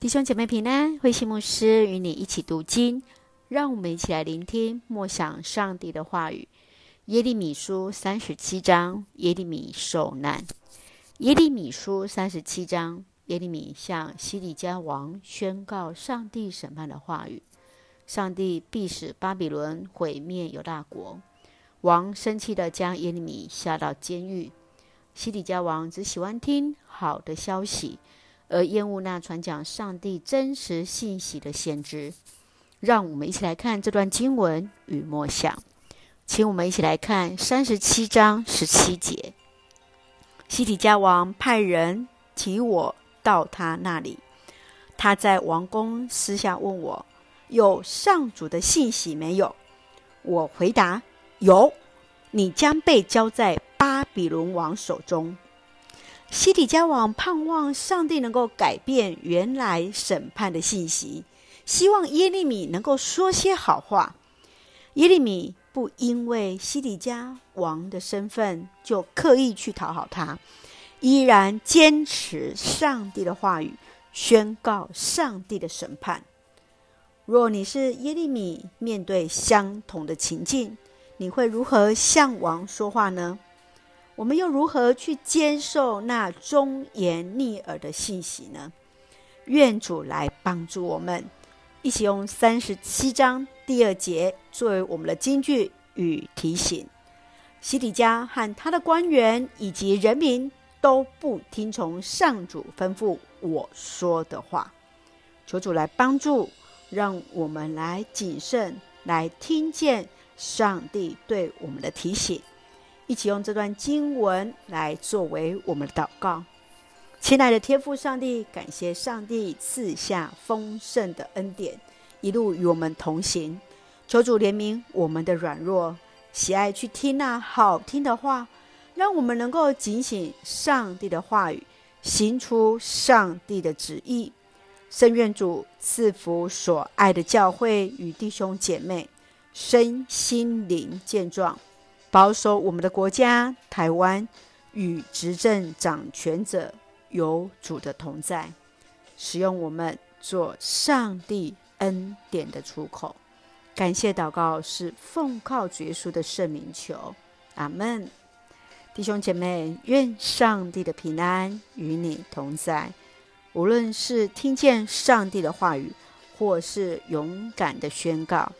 弟兄姐妹平安，慧馨牧师与你一起读经，让我们一起来聆听默想上帝的话语。耶利米书三十七章，耶利米受难。耶利米书三十七章，耶利米向西底家王宣告上帝审判的话语：上帝必使巴比伦毁灭犹大国。王生气地将耶利米下到监狱。西底家王只喜欢听好的消息。而厌恶那传讲上帝真实信息的先知，让我们一起来看这段经文与默想。请我们一起来看三十七章十七节。西底家王派人提我到他那里，他在王宫私下问我有上主的信息没有？我回答有，你将被交在巴比伦王手中。西底家王盼望上帝能够改变原来审判的信息，希望耶利米能够说些好话。耶利米不因为西底家王的身份就刻意去讨好他，依然坚持上帝的话语，宣告上帝的审判。若你是耶利米，面对相同的情境，你会如何向王说话呢？我们又如何去接受那忠言逆耳的信息呢？愿主来帮助我们，一起用三十七章第二节作为我们的金句与提醒。西底家和他的官员以及人民都不听从上主吩咐我说的话，求主来帮助，让我们来谨慎来听见上帝对我们的提醒。一起用这段经文来作为我们的祷告，亲爱的天父上帝，感谢上帝赐下丰盛的恩典，一路与我们同行。求主怜悯我们的软弱，喜爱去听那好听的话，让我们能够警醒上帝的话语，行出上帝的旨意。圣愿主赐福所爱的教会与弟兄姐妹，身心灵健壮。保守我们的国家台湾与执政掌权者有主的同在，使用我们做上帝恩典的出口。感谢祷告是奉靠主耶稣的圣名求，阿门。弟兄姐妹，愿上帝的平安与你同在。无论是听见上帝的话语，或是勇敢的宣告。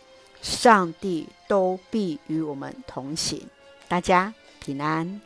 上帝都必与我们同行，大家平安。